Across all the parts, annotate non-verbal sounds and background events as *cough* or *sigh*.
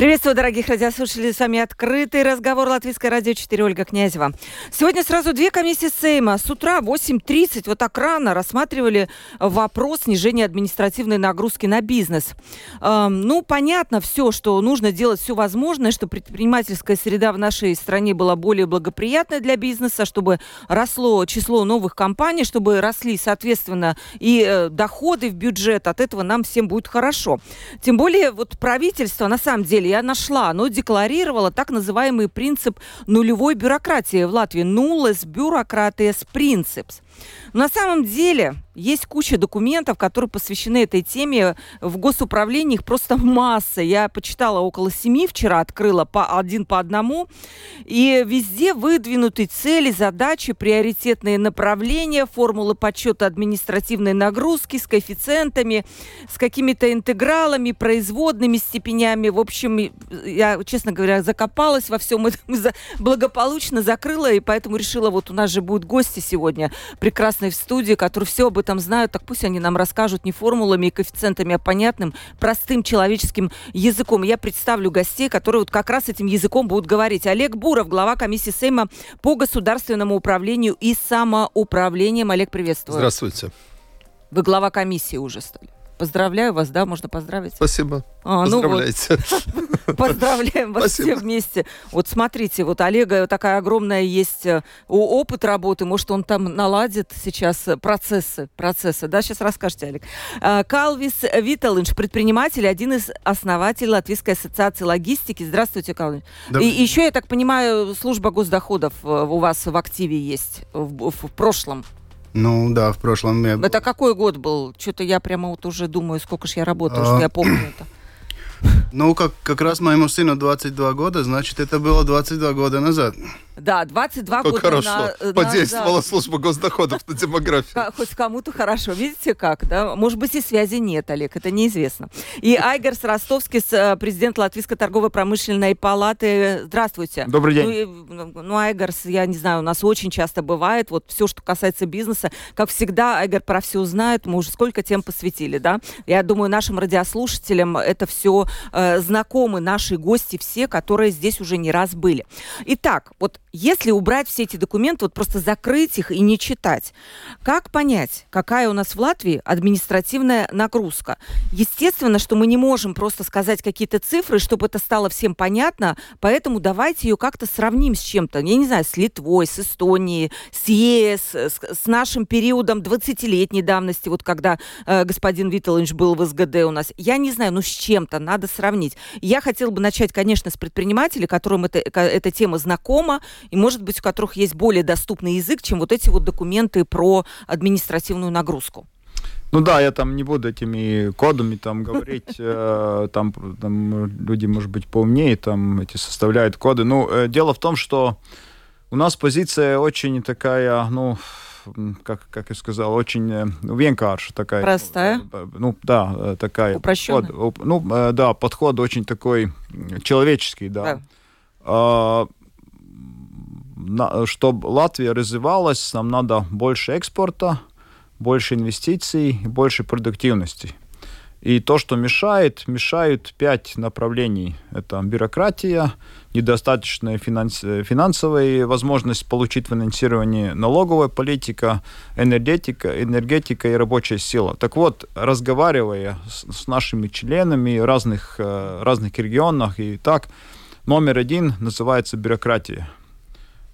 Приветствую, дорогих радиослушателей. С вами открытый разговор Латвийское радио 4 Ольга Князева. Сегодня сразу две комиссии Сейма. С утра 8.30 вот так рано рассматривали вопрос снижения административной нагрузки на бизнес. Эм, ну, понятно все, что нужно делать все возможное, чтобы предпринимательская среда в нашей стране была более благоприятной для бизнеса, чтобы росло число новых компаний, чтобы росли, соответственно, и э, доходы в бюджет. От этого нам всем будет хорошо. Тем более, вот правительство, на самом деле, я нашла, оно декларировало так называемый принцип нулевой бюрократии в Латвии. Nulles bureaucraties princips. На самом деле есть куча документов, которые посвящены этой теме. В госуправлении их просто масса. Я почитала около семи вчера, открыла по один по одному. И везде выдвинуты цели, задачи, приоритетные направления, формулы подсчета административной нагрузки с коэффициентами, с какими-то интегралами, производными степенями. В общем, я, честно говоря, закопалась во всем этом, *laughs* благополучно закрыла, и поэтому решила, вот у нас же будут гости сегодня, прекрасные в студии, которые все об этом знают, так пусть они нам расскажут не формулами и коэффициентами, а понятным, простым человеческим языком. Я представлю гостей, которые вот как раз этим языком будут говорить. Олег Буров, глава комиссии Сейма по государственному управлению и самоуправлением. Олег, приветствую. Здравствуйте. Вы глава комиссии уже стали. Поздравляю вас, да, можно поздравить? Спасибо. А, Поздравляйте. Ну вот. *laughs* Поздравляем вас Спасибо. все вместе. Вот смотрите, вот Олега такая огромная есть э, опыт работы, может, он там наладит сейчас процессы, процессы, да, сейчас расскажете, Олег. А, Калвис Виталинш, предприниматель, один из основателей Латвийской ассоциации логистики. Здравствуйте, Калвис. Да. И еще, я так понимаю, служба госдоходов э, у вас в активе есть в, в прошлом. Ну да, в прошлом я... Это какой год был? Что-то я прямо вот уже думаю, сколько ж я работаю, а... что я помню это. Ну, как, как раз моему сыну 22 года, значит, это было 22 года назад. Да, 22 как года хорошо. На, Подействовала на, служба госдоходов на демографию. Хоть кому-то хорошо. Видите как, да? Может быть, и связи нет, Олег, это неизвестно. И Айгерс Ростовский, э, президент Латвийской торгово-промышленной палаты. Здравствуйте. Добрый день. Ну, ну, Айгерс, я не знаю, у нас очень часто бывает, вот все, что касается бизнеса, как всегда, Айгер про все знает, мы уже сколько тем посвятили, да? Я думаю, нашим радиослушателям это все э, знакомы, наши гости все, которые здесь уже не раз были. Итак, вот если убрать все эти документы, вот просто закрыть их и не читать, как понять, какая у нас в Латвии административная нагрузка? Естественно, что мы не можем просто сказать какие-то цифры, чтобы это стало всем понятно, поэтому давайте ее как-то сравним с чем-то, я не знаю, с Литвой, с Эстонией, с ЕС, с, с нашим периодом 20-летней давности, вот когда э, господин Виттелинч был в СГД у нас. Я не знаю, ну с чем-то надо сравнить. Я хотела бы начать, конечно, с предпринимателей, которым это, эта тема знакома, и, может быть, у которых есть более доступный язык, чем вот эти вот документы про административную нагрузку. Ну да, я там не буду этими кодами там *laughs* говорить, э, там, там люди, может быть, поумнее там эти составляют коды. Ну, э, дело в том, что у нас позиция очень такая, ну, как, как я сказал, очень э, vienkārša такая. Простая? Ну, да, такая. Упрощенная? Подход, ну, да, подход очень такой человеческий, да. да. А, чтобы Латвия развивалась, нам надо больше экспорта, больше инвестиций, больше продуктивности. И то, что мешает, мешают пять направлений. Это бюрократия, недостаточная финанс, финансовая возможность получить финансирование, налоговая политика, энергетика, энергетика и рабочая сила. Так вот, разговаривая с, с нашими членами разных, э, разных регионах и так, номер один называется бюрократия.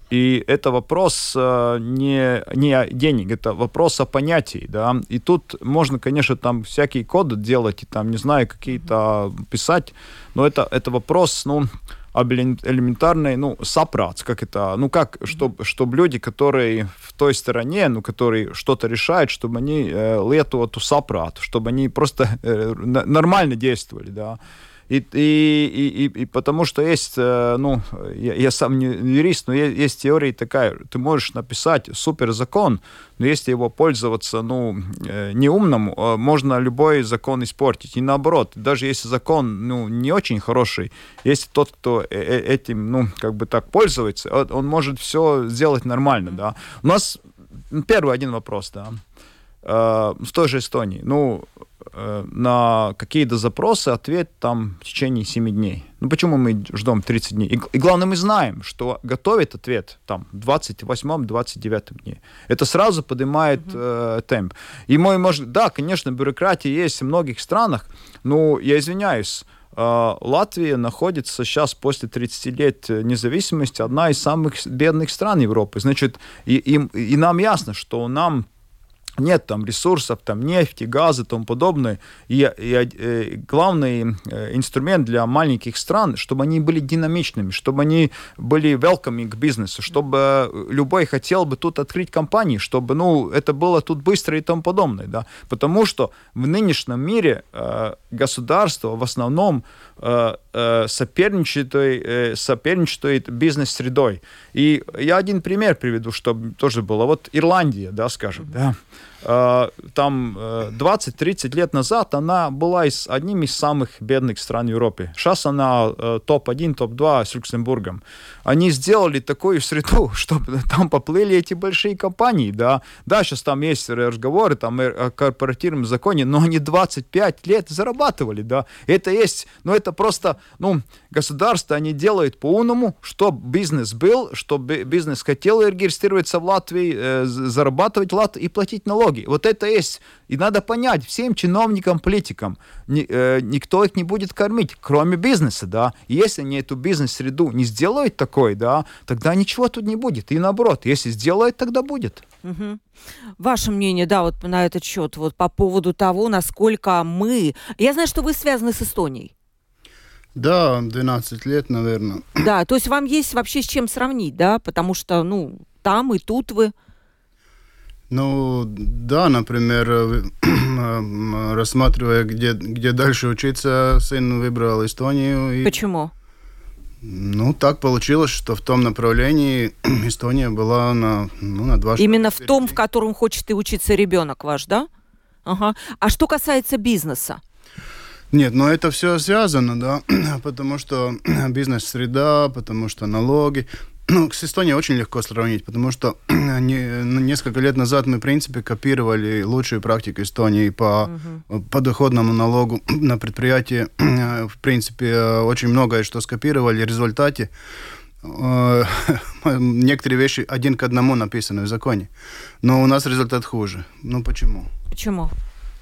И это вопрос э, не, не денег, это вопрос о понятии, да. И тут можно, конечно, там всякие коды делать, и там, не знаю, какие-то писать, но это, это вопрос, ну, об элементарной, ну, сапрац, как это, ну, как, чтобы, чтобы люди, которые в той стороне, ну, которые что-то решают, чтобы они э, лету эту сапрат, чтобы они просто э, нормально действовали, да. И, и, и, и потому что есть, э, ну, я, я сам не юрист, но есть, есть теория такая, ты можешь написать супер закон, но если его пользоваться, ну, э, неумному, э, можно любой закон испортить. И наоборот, даже если закон, ну, не очень хороший, если тот, кто этим, ну, как бы так пользуется, он может все сделать нормально, да. У нас первый один вопрос, да. В той же Эстонии, ну, Э, на какие-то запросы ответ там в течение 7 дней. Ну почему мы ждем 30 дней? И, и главное, мы знаем, что готовит ответ там 28-29 дней. Это сразу поднимает э, темп. И мой, может, да, конечно, бюрократия есть в многих странах, но я извиняюсь, э, Латвия находится сейчас после 30 лет независимости одна из самых бедных стран Европы. Значит, и, и, и нам ясно, что нам нет там ресурсов, там нефти, газы и тому подобное. И, и э, главный э, инструмент для маленьких стран, чтобы они были динамичными, чтобы они были welcoming к бизнесу, чтобы любой хотел бы тут открыть компанию, чтобы ну, это было тут быстро и тому подобное. Да? Потому что в нынешнем мире э, государство в основном э, соперничает, э, соперничает бизнес-средой. И я один пример приведу, чтобы тоже было. Вот Ирландия, да, скажем, да. Э, там 20-30 э, лет назад она была из, одним из самых бедных стран Европы. Сейчас она э, топ-1, топ-2 с Люксембургом. Они сделали такую среду, *laughs* чтобы там поплыли эти большие компании, да. Да, сейчас там есть разговоры там, о корпоративном законе, но они 25 лет зарабатывали, да. Это есть, но это просто, ну, государство, они делают по-умному, чтобы бизнес был, чтобы бизнес хотел регистрироваться в Латвии, зарабатывать Латвии и платить налоги налоги. Вот это есть. И надо понять всем чиновникам, политикам, ни, э, никто их не будет кормить, кроме бизнеса, да. И если они эту бизнес-среду не сделают такой, да, тогда ничего тут не будет. И наоборот, если сделают, тогда будет. Угу. Ваше мнение, да, вот на этот счет, вот по поводу того, насколько мы... Я знаю, что вы связаны с Эстонией. Да, 12 лет, наверное. Да, то есть вам есть вообще с чем сравнить, да, потому что, ну, там и тут вы... Ну, да, например, э, э, рассматривая, где, где дальше учиться, сын выбрал Эстонию. И... Почему? Ну, так получилось, что в том направлении *clears throat* Эстония была на, ну, на два Именно в том, в котором хочет и учиться ребенок ваш, да? Ага. А что касается бизнеса? Нет, но это все связано, да, *clears throat* потому что *clears throat* бизнес-среда, потому что налоги. Ну, с Эстонией очень легко сравнить, потому что *clears throat* не, ну, несколько лет назад мы, в принципе, копировали лучшую практику Эстонии по угу. подоходному налогу на предприятие. *clears throat* В принципе, очень многое, что скопировали. В результате э, *laughs* некоторые вещи один к одному написаны в законе. Но у нас результат хуже. Ну, почему? Почему?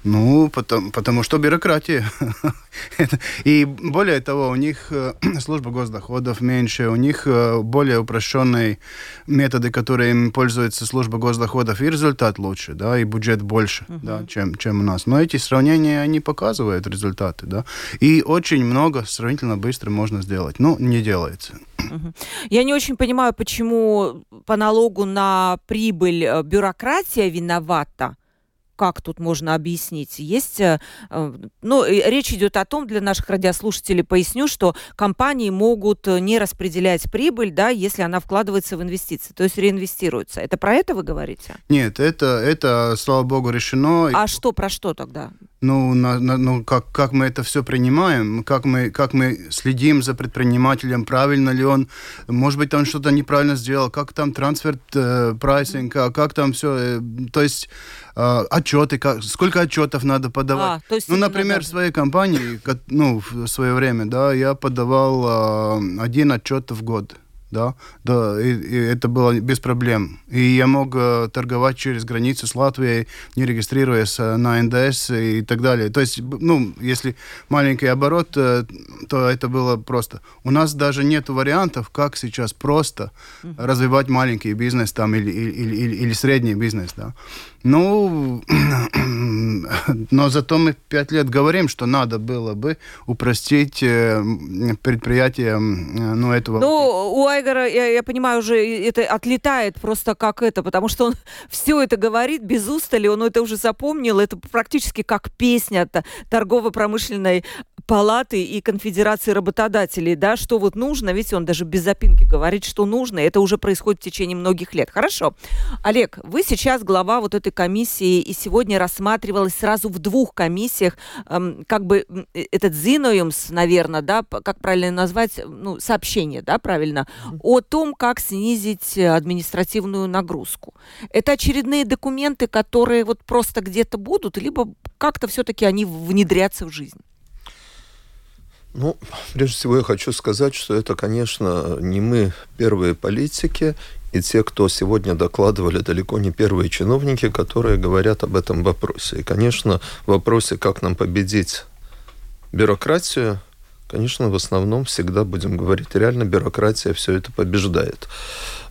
Ну, потому, потому что бюрократия. *laughs* И более того, у них э, *clears throat* служба госдоходов меньше, у них э, более упрощенные методы, которыми пользуется служба госдоходов, и результат лучше, да, и бюджет больше, uh-huh. да, чем, чем у нас. Но эти сравнения, они показывают результаты, да. И очень много сравнительно быстро можно сделать. Ну, не делается. Я не очень понимаю, почему по налогу на прибыль э, бюрократия виновата как тут можно объяснить? Есть, э, э, ну, речь идет о том, для наших радиослушателей поясню, что компании могут э, не распределять прибыль, да, если она вкладывается в инвестиции, то есть реинвестируется. Это про это вы говорите? Нет, это, это слава богу, решено. А что, про что тогда? Ну, на, на, ну как, как мы это все принимаем, как мы, как мы следим за предпринимателем, правильно ли он, может быть, он что-то неправильно сделал, как там трансфер э, прайсинг, а как там все, э, то есть э, отчеты, как, сколько отчетов надо подавать. А, то есть ну, например, в своей компании, ну, в свое время, да, я подавал э, один отчет в год да, да, и, и это было без проблем. И я мог э, торговать через границу с Латвией, не регистрируясь э, на НДС и так далее. То есть, ну, если маленький оборот, э, то это было просто. У нас даже нет вариантов, как сейчас просто развивать маленький бизнес там или, или, или, или средний бизнес, да. Ну, *clears throat* но зато мы пять лет говорим, что надо было бы упростить э, предприятие ну, этого. Ну, у Айгора, я, я понимаю, уже это отлетает просто как это, потому что он *laughs* все это говорит без устали, он это уже запомнил, это практически как песня торгово-промышленной палаты и конфедерации работодателей, да, что вот нужно, ведь он даже без запинки говорит, что нужно, это уже происходит в течение многих лет. Хорошо. Олег, вы сейчас глава вот этой комиссии, и сегодня рассматривалось сразу в двух комиссиях, эм, как бы э, этот Зиноюмс, наверное, да, как правильно назвать, ну, сообщение, да, правильно, о том, как снизить административную нагрузку. Это очередные документы, которые вот просто где-то будут, либо как-то все-таки они внедрятся в жизнь? Ну, прежде всего я хочу сказать, что это, конечно, не мы первые политики, и те, кто сегодня докладывали, далеко не первые чиновники, которые говорят об этом вопросе. И, конечно, в вопросе, как нам победить бюрократию, Конечно, в основном всегда будем говорить, реально бюрократия все это побеждает.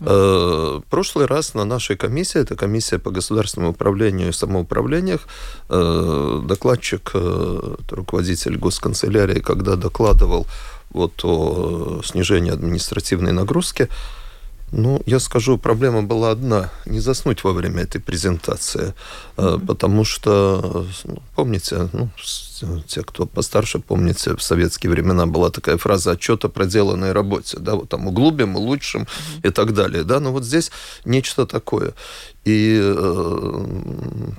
Mm-hmm. прошлый раз на нашей комиссии, это комиссия по государственному управлению и самоуправлениях, э, докладчик, э, руководитель госканцелярии, когда докладывал вот о снижении административной нагрузки, ну, я скажу, проблема была одна – не заснуть во время этой презентации, mm-hmm. потому что, ну, помните, ну, те, кто постарше, помните, в советские времена была такая фраза «отчет о проделанной работе», да, вот там углубим, улучшим mm-hmm. и так далее, да, но вот здесь нечто такое. И э,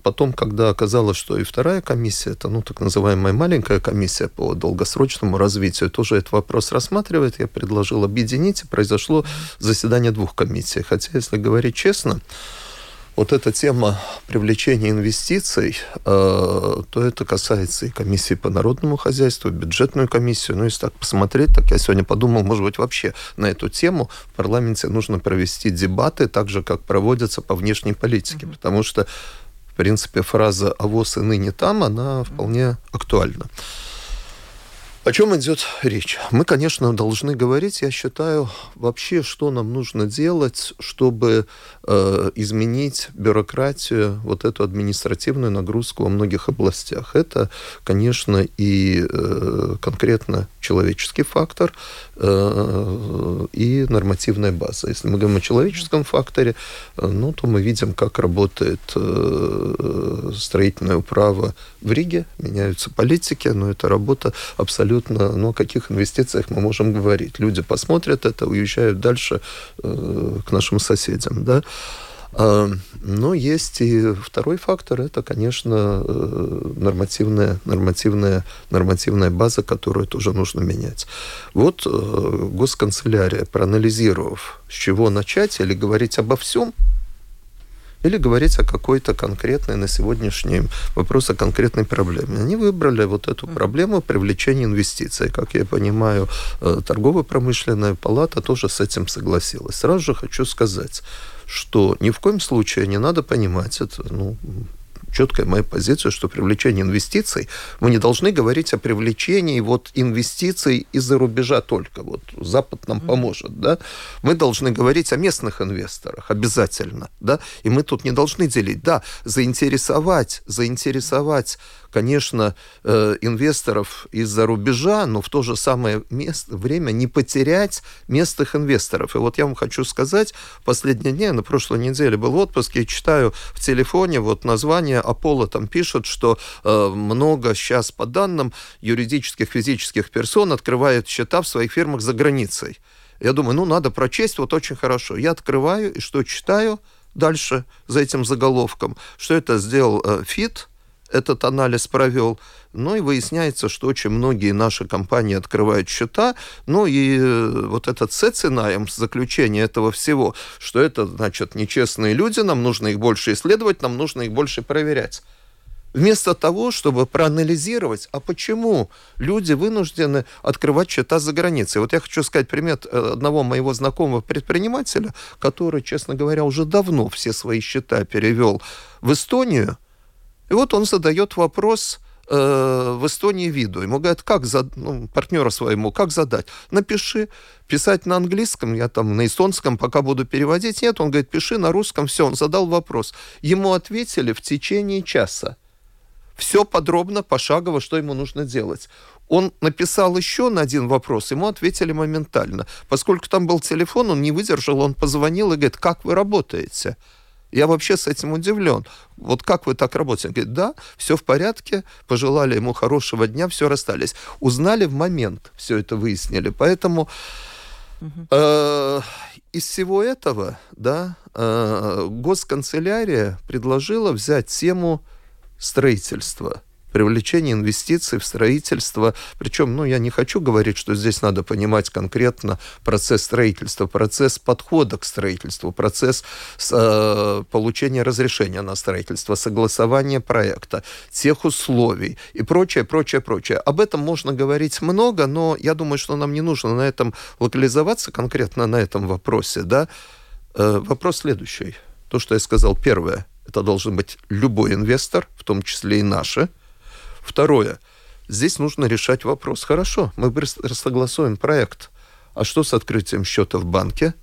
потом, когда оказалось, что и вторая комиссия, это, ну, так называемая маленькая комиссия по долгосрочному развитию, тоже этот вопрос рассматривает, я предложил объединить, и произошло заседание двух комиссий. Хотя, если говорить честно, вот эта тема привлечения инвестиций, э, то это касается и комиссии по народному хозяйству, бюджетную комиссию. Ну, если так посмотреть, так я сегодня подумал, может быть, вообще на эту тему в парламенте нужно провести дебаты, так же, как проводятся по внешней политике, mm-hmm. потому что, в принципе, фраза «авоз и ныне там», она вполне актуальна. О чем идет речь? Мы, конечно, должны говорить, я считаю, вообще, что нам нужно делать, чтобы э, изменить бюрократию, вот эту административную нагрузку во многих областях. Это, конечно, и э, конкретно человеческий фактор э, и нормативная база. Если мы говорим о человеческом факторе, э, ну, то мы видим, как работает э, строительное право в Риге, меняются политики, но это работа абсолютно абсолютно, ну, о каких инвестициях мы можем говорить. Люди посмотрят это, уезжают дальше э, к нашим соседям, да. А, но есть и второй фактор, это, конечно, э, нормативная, нормативная, нормативная база, которую тоже нужно менять. Вот э, госканцелярия, проанализировав, с чего начать или говорить обо всем, или говорить о какой-то конкретной на сегодняшний вопрос о конкретной проблеме. Они выбрали вот эту проблему привлечения инвестиций. Как я понимаю, э, торгово-промышленная палата тоже с этим согласилась. Сразу же хочу сказать, что ни в коем случае не надо понимать это, ну, четкая моя позиция, что привлечение инвестиций, мы не должны говорить о привлечении вот инвестиций из-за рубежа только. Вот Запад нам поможет, да? Мы должны говорить о местных инвесторах обязательно, да? И мы тут не должны делить. Да, заинтересовать, заинтересовать конечно, э, инвесторов из-за рубежа, но в то же самое место, время не потерять местных инвесторов. И вот я вам хочу сказать, последние дни, на прошлой неделе был в отпуске, читаю в телефоне вот название Аполло, там пишут, что э, много сейчас, по данным юридических, физических персон, открывают счета в своих фирмах за границей. Я думаю, ну, надо прочесть, вот очень хорошо. Я открываю, и что читаю дальше за этим заголовком, что это сделал э, ФИТ, этот анализ провел. Ну и выясняется, что очень многие наши компании открывают счета. Ну и э, вот этот сценарием заключение этого всего, что это, значит, нечестные люди, нам нужно их больше исследовать, нам нужно их больше проверять. Вместо того, чтобы проанализировать, а почему люди вынуждены открывать счета за границей. Вот я хочу сказать пример э, одного моего знакомого предпринимателя, который, честно говоря, уже давно все свои счета перевел в Эстонию, и вот он задает вопрос э, в Эстонии виду. Ему говорят, как за, ну, партнера своему, как задать? Напиши, писать на английском, я там на эстонском пока буду переводить. Нет, он говорит, пиши на русском, все, он задал вопрос. Ему ответили в течение часа. Все подробно, пошагово, что ему нужно делать. Он написал еще на один вопрос, ему ответили моментально. Поскольку там был телефон, он не выдержал, он позвонил и говорит, как вы работаете? Я вообще с этим удивлен. Вот как вы так работаете? Он говорит, да, все в порядке, пожелали ему хорошего дня, все расстались. Узнали в момент, все это выяснили. Поэтому э, из всего этого, да, э, госканцелярия предложила взять тему строительства – привлечение инвестиций в строительство. Причем, ну, я не хочу говорить, что здесь надо понимать конкретно процесс строительства, процесс подхода к строительству, процесс э, получения разрешения на строительство, согласования проекта, тех условий и прочее, прочее, прочее. Об этом можно говорить много, но я думаю, что нам не нужно на этом локализоваться, конкретно на этом вопросе, да. Э, вопрос следующий. То, что я сказал, первое, это должен быть любой инвестор, в том числе и наши, Второе. Здесь нужно решать вопрос. Хорошо, мы согласуем проект. А что с открытием счета в банке?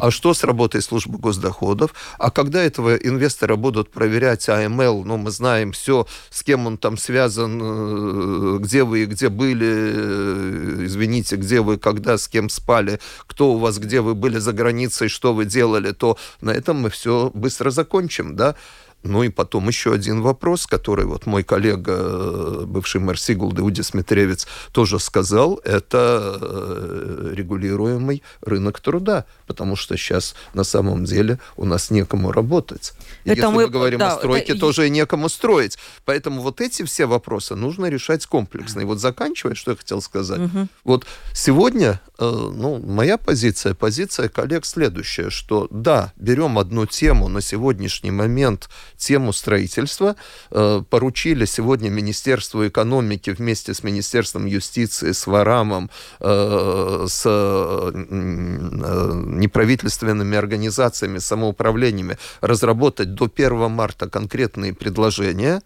А что с работой службы госдоходов? А когда этого инвестора будут проверять АМЛ, ну, мы знаем все, с кем он там связан, э, где вы и где были, э, извините, где вы, когда, с кем спали, кто у вас, где вы были за границей, что вы делали, то на этом мы все быстро закончим, да? Ну и потом еще один вопрос, который вот мой коллега, э, бывший мэр Сигулды, Удис Митревец, тоже сказал, это э, регулируемый рынок труда, потому что сейчас на самом деле у нас некому работать. И это если мы, мы говорим да, о стройке, это... тоже и некому строить. Поэтому вот эти все вопросы нужно решать комплексно. И вот заканчивая, что я хотел сказать. Угу. Вот сегодня, э, ну, моя позиция, позиция коллег следующая, что да, берем одну тему на сегодняшний момент – тему строительства. Э, поручили сегодня Министерству экономики вместе с Министерством юстиции, с Варамом, э, с э, неправительственными организациями, самоуправлениями разработать до 1 марта конкретные предложения,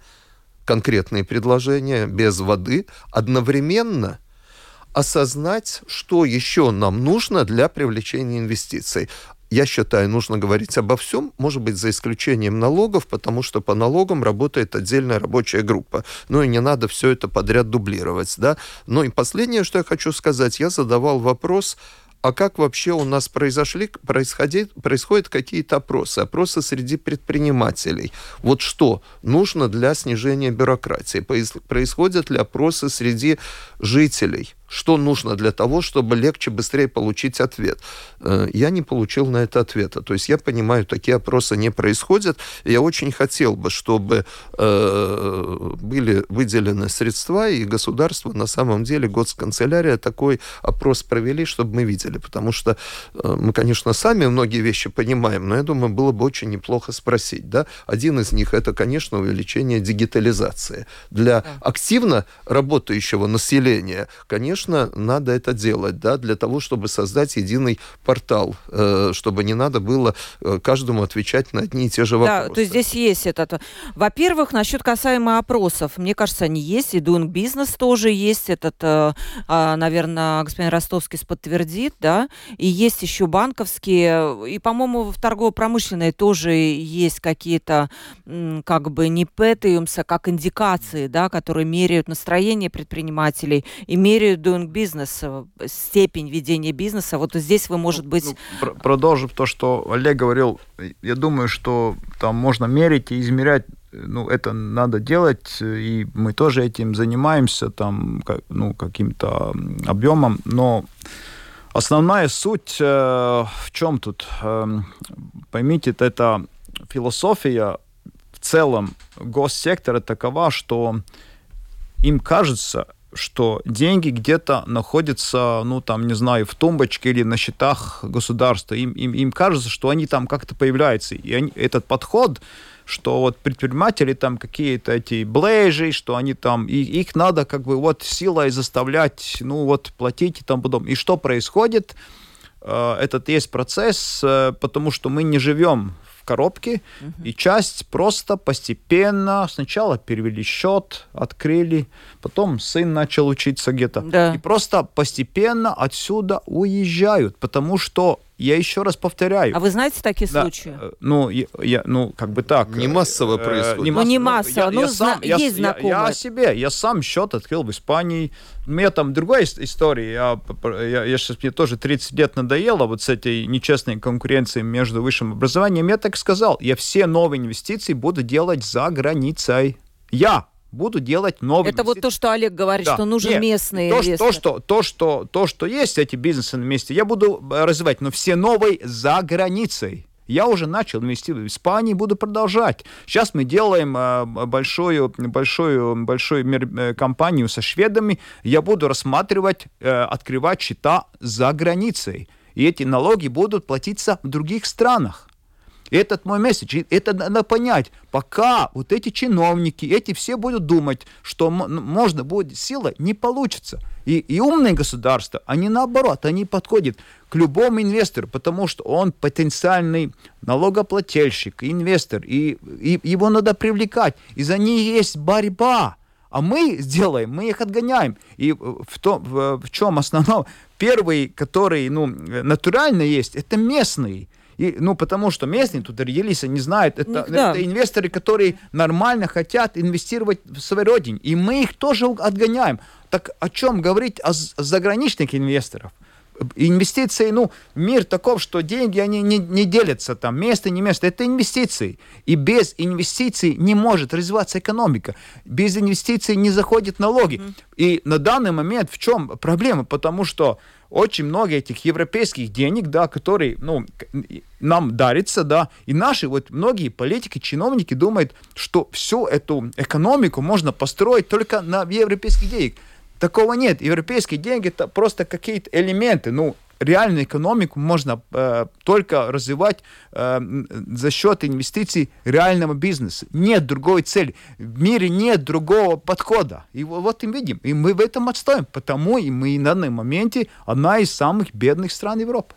конкретные предложения без воды, одновременно осознать, что еще нам нужно для привлечения инвестиций я считаю, нужно говорить обо всем, может быть, за исключением налогов, потому что по налогам работает отдельная рабочая группа. Ну и не надо все это подряд дублировать, да. Ну и последнее, что я хочу сказать, я задавал вопрос, а как вообще у нас произошли, происходит, происходят какие-то опросы, опросы среди предпринимателей. Вот что нужно для снижения бюрократии? Происходят ли опросы среди жителей? Что нужно для того, чтобы легче, быстрее получить ответ. Э, я не получил на это ответа. То есть я понимаю, такие опросы не происходят. Я очень хотел бы, чтобы э, были выделены средства, и государство на самом деле, госканцелярия такой опрос провели, чтобы мы видели. Потому что э, мы, конечно, сами многие вещи понимаем, но я думаю, было бы очень неплохо спросить. Да? Один из них это, конечно, увеличение дигитализации. Для активно работающего населения, конечно, конечно, надо это делать, да, для того, чтобы создать единый портал, э, чтобы не надо было э, каждому отвечать на одни и те же вопросы. Да, то есть здесь есть этот. Во-первых, насчет касаемо опросов, мне кажется, они есть, и Doing Business тоже есть, этот, э, а, наверное, господин Ростовский подтвердит, да, и есть еще банковские, и, по-моему, в торгово-промышленной тоже есть какие-то, как бы, не пэтиумса, как индикации, да, которые меряют настроение предпринимателей и меряют doing business, э, степень ведения бизнеса, вот здесь вы, может ну, быть... Ну, продолжив то, что Олег говорил, я думаю, что там можно мерить и измерять ну, это надо делать, и мы тоже этим занимаемся, там, как, ну, каким-то объемом, но основная суть э, в чем тут? Э, поймите, это философия в целом госсектора такова, что им кажется, что деньги где-то находятся, ну, там, не знаю, в тумбочке или на счетах государства. Им, им, им кажется, что они там как-то появляются. И они, этот подход, что вот предприниматели там какие-то эти блейжи, что они там, и их надо как бы вот силой заставлять, ну, вот платить и там потом. И что происходит? Э, этот есть процесс, э, потому что мы не живем коробки, угу. и часть просто постепенно сначала перевели счет, открыли, потом сын начал учиться где-то, да. и просто постепенно отсюда уезжают, потому что я еще раз повторяю. А вы знаете такие да, случаи? э, Ну, я, я- ну, как бы так. Не массово э, происходит. Ну, не масс- массово, я- ну, я зна- сам- я- есть я- Я, знакомые. о себе, я сам счет открыл в Испании. У меня там другая ис- история. Я, я, я сейчас, мне тоже 30 лет надоело вот с этой нечестной конкуренцией между высшим образованием. Я так сказал, я все новые инвестиции буду делать за границей. Я буду делать новые Это вот то, что Олег говорит, Да. что нужен Нет, местный то, инвестор. то, что, то, что, то, что есть эти бизнесы на месте, я буду э, развивать, но все новые за границей. Я уже начал инвестировать в Испании, буду продолжать. Сейчас мы делаем э, большую, большую, большую э, компанию со шведами. Я буду рассматривать, открывать счета за границей. И эти налоги будут платиться в других странах. Этот мой месседж, это надо понять. Пока вот эти чиновники, эти все будут думать, что можно будет сила, не получится. И, и умные государства, они наоборот, они подходят к любому инвестору, потому что он потенциальный налогоплательщик, инвестор, и, и его надо привлекать. И за них есть борьба. А мы сделаем, мы их отгоняем. И в, том, в, в чем основном? Первый, который ну, натурально есть, это местные. И, ну, потому что местные тут родились, они знают, это, Ну, это инвесторы, которые нормально хотят инвестировать в своей родине. И мы их тоже отгоняем. Так о чем говорить о, з- заграничных инвесторов? Инвестиции, ну, мир таков, что деньги, они не, не делятся там, место, не место, это инвестиции. И без инвестиций не может развиваться экономика. Без инвестиций не заходят налоги. И на данный момент в чем проблема? Потому что очень много этих европейских денег, да, которые, ну, нам дарится, да, и наши вот многие политики, чиновники думают, что всю эту экономику можно построить только на европейских денег. Такого нет. Европейские деньги это просто какие-то элементы. Ну, реальную экономику можно э, только развивать э, за счет инвестиций реального бизнеса. Нет другой цели. В мире нет другого подхода. И во- вот и видим. И мы в этом отстоим. Потому и мы на данном моменте одна из самых бедных стран Европы.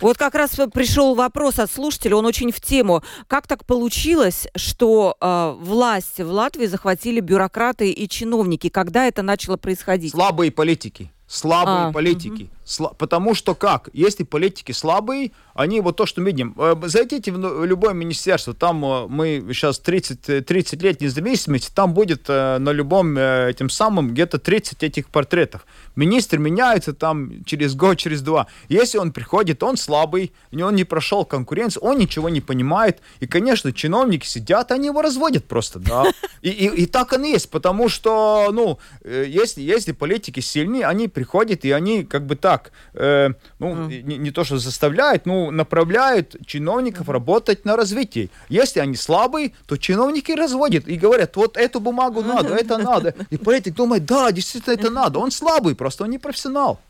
Вот как раз пришел вопрос от слушателя, он очень в тему. Как так получилось, что э, власть в Латвии захватили бюрократы и чиновники? Когда это начало происходить? Слабые политики. Слабые А, политики. Сла- потому что как? Если политики слабые, они вот то, что мы видим. Э, Зайдите в ну- любое министерство, там э, мы сейчас 30, э, 30 лет независимости, там будет э, на любом этим самым где-то 30 этих портретов. Министр меняется там через год, через два. Если он приходит, он слабый, он не прошел конкуренцию, он ничего не понимает. И, конечно, чиновники сидят, они его разводят просто, да. И, и, и так оно и есть, потому что, ну, если, если политики сильные, они приходят, и они как бы так, э, ну, не, не то что заставляют, ну, направляют чиновников работать на развитие. Если они слабые, то чиновники разводят и говорят, вот эту бумагу надо, это надо. И политик думает, да, действительно это надо. Он слабый, просто он не профессионал.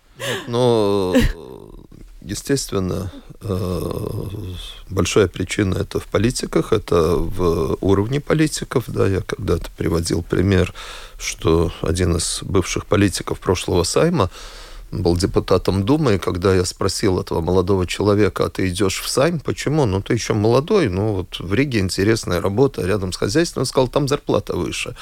Но, э, естественно, э, большая причина это в политиках, это в уровне политиков. Да, я когда-то приводил пример, что один из бывших политиков прошлого Сайма был депутатом Думы, и когда я спросил этого молодого человека, а ты идешь в Сайм, почему? Ну, ты еще молодой, ну, вот в Риге интересная работа рядом с хозяйством. Он сказал, там зарплата выше.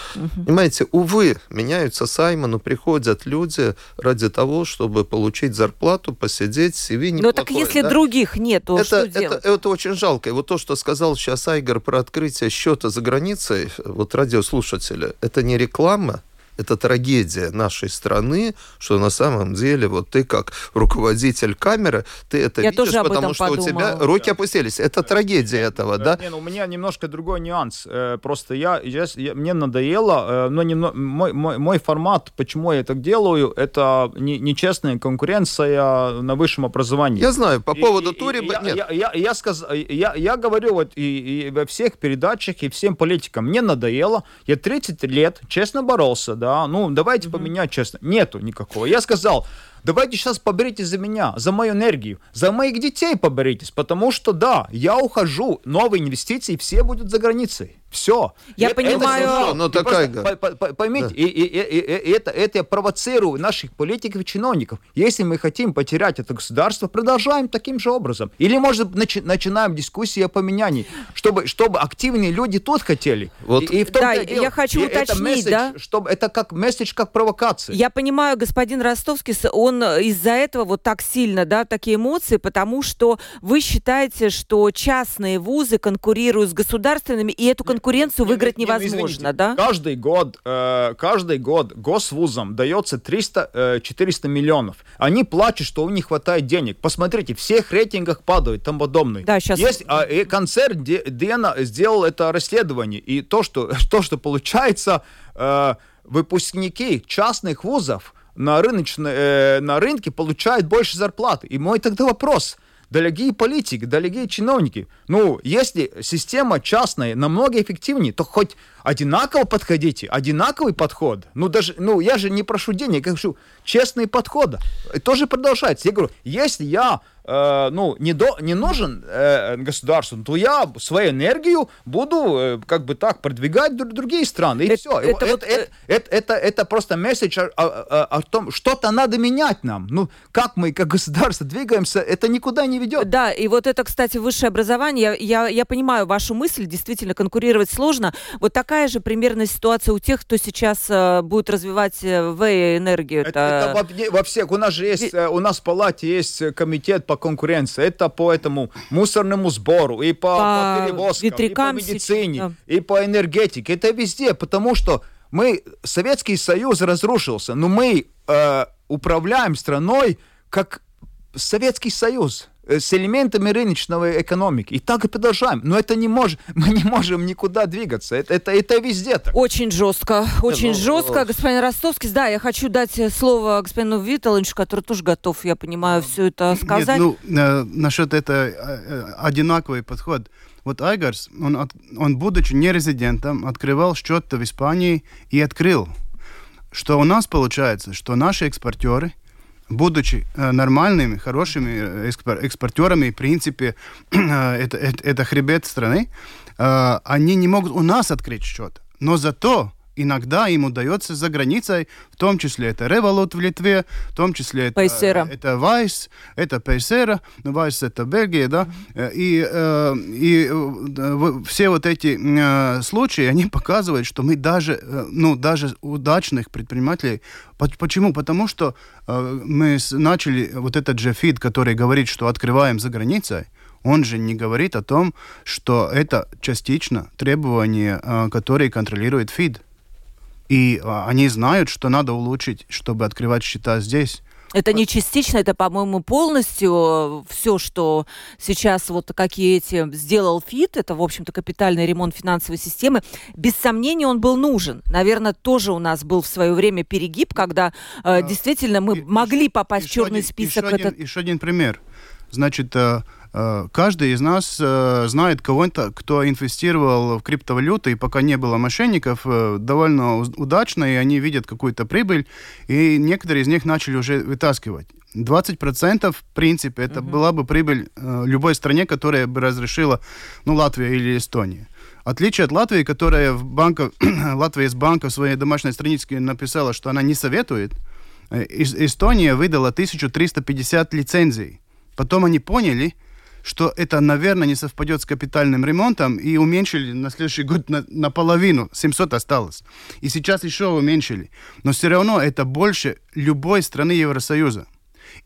Понимаете, увы, меняются Саймы, но приходят люди ради того, чтобы получить зарплату, посидеть, CV неплохое. Ну так если да? других нет, то это, что это, делать? это очень жалко. И вот то, что сказал сейчас Айгор про открытие счета за границей, вот радиослушатели, это не реклама, это трагедия нашей страны, что на самом деле вот ты как руководитель камеры, ты это Я видишь, тоже об потому этом что у тебя подумала. руки опустились. Это трагедия этого, да? Не, ну, у меня немножко другой нюанс. Э, Просто я, я- я- мне надоело, э, но немно- мой, мой, мой формат, почему я так делаю, это не- нечестная конкуренция на высшем образовании. Я знаю, по И- поводу и- и Туриба... Я, Нет, я, я, я, сказ- я, я говорю вот и, и во всех передачах, и всем политикам, мне надоело, я 30 лет честно боролся, да, ну давайте поменять честно. Нету никакого. Я сказал, давайте сейчас поберитесь за меня, за мою энергию, за моих детей поберитесь, потому что да, я ухожу, новые инвестиции, все будут за границей. Все. Я понимаю- Хорошо, но такая га- Поймите, и, и- и- и- и это, это я провоцирую наших политиков и чиновников. Если мы хотим потерять это государство, продолжаем таким же образом. Или, может, начи- начинаем дискуссии о поменянии, чтобы, чтобы активные люди тут хотели. Вот- И, и в том-то Да, и дело. я хочу И это уточнить, месседж, да? Чтобы, это как месседж, как провокация. Я понимаю, господин Ростовский, с- он он из-за этого вот так сильно, да, такие эмоции, потому что вы считаете, что частные вузы конкурируют с государственными, и эту конкуренцию выиграть Не- не- невозможно, извините. да? Каждый год, э, каждый год госвузам дается 300-400 миллионов. Они плачут, что у них хватает денег. Посмотрите, всех рейтингах падают, там подобное. Да, щас- Есть а, и концерт, Дена сделал это расследование. И то, что, *laughs* то, что получается, э, выпускники частных вузов на, рыночной, э, на рынке получают больше зарплаты. И мой тогда вопрос – дорогие политики, дорогие чиновники, ну, если система частная намного эффективнее, то хоть одинаково подходите, одинаковый подход. Ну, даже, ну, я же не прошу денег, я говорю, честный подход. И тоже продолжается. Я говорю, если я, э, ну, не, до, не нужен э, государству, то я свою энергию буду, э, как бы так, продвигать в дру- другие страны. И Это- все. это Это, вот, это, это, это, это просто месседж о, о- о- о том, что-то надо менять нам. Ну, как мы, как государство, двигаемся, это никуда не ведет. Да, и вот это, кстати, высшее образование, я, я, я понимаю вашу мысль, действительно, конкурировать сложно. Вот такая же примерно ситуация у тех, кто сейчас э, будет развивать э, ВЭ-энергию. Это, это во, во всех. У нас же есть, э, у нас в палате есть э, комитет по конкуренции. Это по этому мусорному сбору, и по, По по перевозкам, и по медицине, сейчас, и по энергетике. Это везде, потому что мы, Советский Союз разрушился, но мы э, управляем страной как Советский Союз с элементами рыночной экономики. И так и продолжаем. Но это не может, *laughs* мы не можем никуда двигаться. Это, это, это везде так. Очень жестко, очень ну, жестко. э, Господин Ростовский, да, я хочу дать э, слово господину Виталовичу, который тоже готов, я понимаю, все это сказать. Нет, ну, э, насчет это э, э, одинаковый подход. Вот Айгарс, он, от- он, будучи нерезидентом, открывал счет в Испании и открыл, что у нас получается, что наши экспортеры, будучи э, нормальными, хорошими э, экспор- экспортерами, в принципе, *clears throat* это, это, это хребет страны, э, они не могут у нас открыть счет. Но зато иногда им удается за границей, в том числе это Revolut в Литве, в том числе это, это Вайс, это Paysera, ну, Вайс это Бельгия, да, Э, и, э, и э, все вот эти случаи, они показывают, что мы даже, ну, даже удачных предпринимателей, По- почему? Потому что мы начали вот этот же фид, который говорит, что открываем за границей, он же не говорит о том, что это частично требования, которые контролирует ФИД. И а, они знают, что надо улучшить, чтобы открывать счета здесь. Это не частично, это, по-моему, полностью все, что сейчас вот какие эти сделал ФИТ, это, в общем-то, капитальный ремонт финансовой системы. Без сомнения, он был нужен. Наверное, тоже у нас был в свое время перегиб, когда э, действительно мы И- могли попасть в черный один- список. Еще, один, этот- еще один пример. Значит, э, э, каждый из нас э, знает кого-то, кто инвестировал в криптовалюту, и пока не было мошенников, э, довольно удачно, и они видят какую-то прибыль, и некоторые из них начали уже вытаскивать. 20% в принципе это была бы прибыль э, любой стране, которая бы разрешила, ну, Латвия или Эстония. Отличие от Латвии, которая в банках, *clears throat* Латвия из банка в своей домашней страничке написала, что она не советует, э, Эс- Эстония выдала 1350 лицензий. Потом они поняли, что это, наверное, не совпадет с капитальным ремонтом, и уменьшили на следующий год на, наполовину, 700 осталось. И сейчас еще уменьшили. Но все равно это больше любой страны Евросоюза.